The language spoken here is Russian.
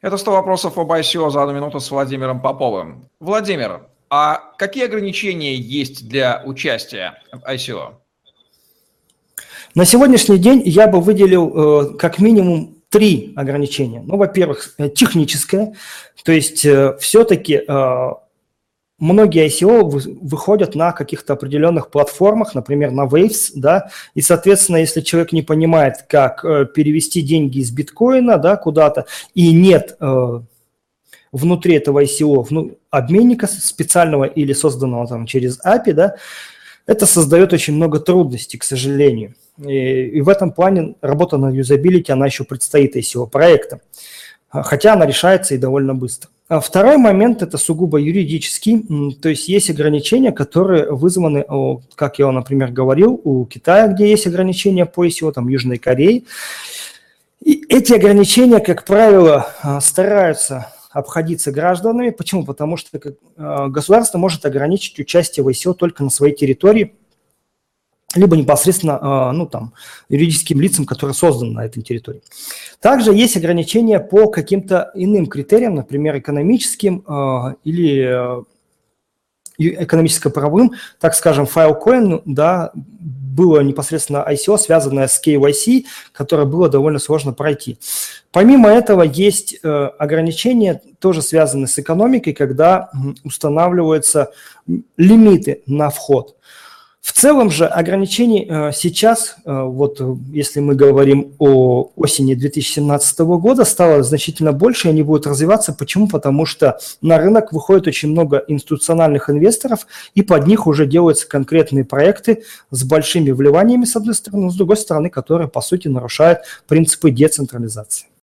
Это 100 вопросов об ICO за одну минуту с Владимиром Поповым. Владимир, а какие ограничения есть для участия в ICO? На сегодняшний день я бы выделил э, как минимум три ограничения. Ну, во-первых, э, техническое, то есть э, все-таки многие ICO выходят на каких-то определенных платформах, например, на Waves, да, и, соответственно, если человек не понимает, как э, перевести деньги из биткоина, да, куда-то, и нет э, внутри этого ICO ну, обменника специального или созданного там через API, да, это создает очень много трудностей, к сожалению. И, и в этом плане работа над юзабилити, она еще предстоит ICO проекта, хотя она решается и довольно быстро. А второй момент – это сугубо юридический, то есть есть ограничения, которые вызваны, как я, например, говорил, у Китая, где есть ограничения по ICO, там Южной Кореи. И эти ограничения, как правило, а, стараются обходиться гражданами. Почему? Потому что а, государство может ограничить участие в ICO только на своей территории, либо непосредственно а, ну, там, юридическим лицам, которые созданы на этой территории. Также есть ограничения по каким-то иным критериям, например, экономическим а, или экономическо-правовым, так скажем, Filecoin, да, было непосредственно ICO, связанное с KYC, которое было довольно сложно пройти. Помимо этого есть э, ограничения, тоже связанные с экономикой, когда устанавливаются лимиты на вход. В целом же ограничений э, сейчас, э, вот если мы говорим о осени 2017 года, стало значительно больше, и они будут развиваться. Почему? Потому что на рынок выходит очень много институциональных инвесторов, и под них уже делаются конкретные проекты с большими вливаниями, с одной стороны, но с другой стороны, которые, по сути, нарушают принципы децентрализации.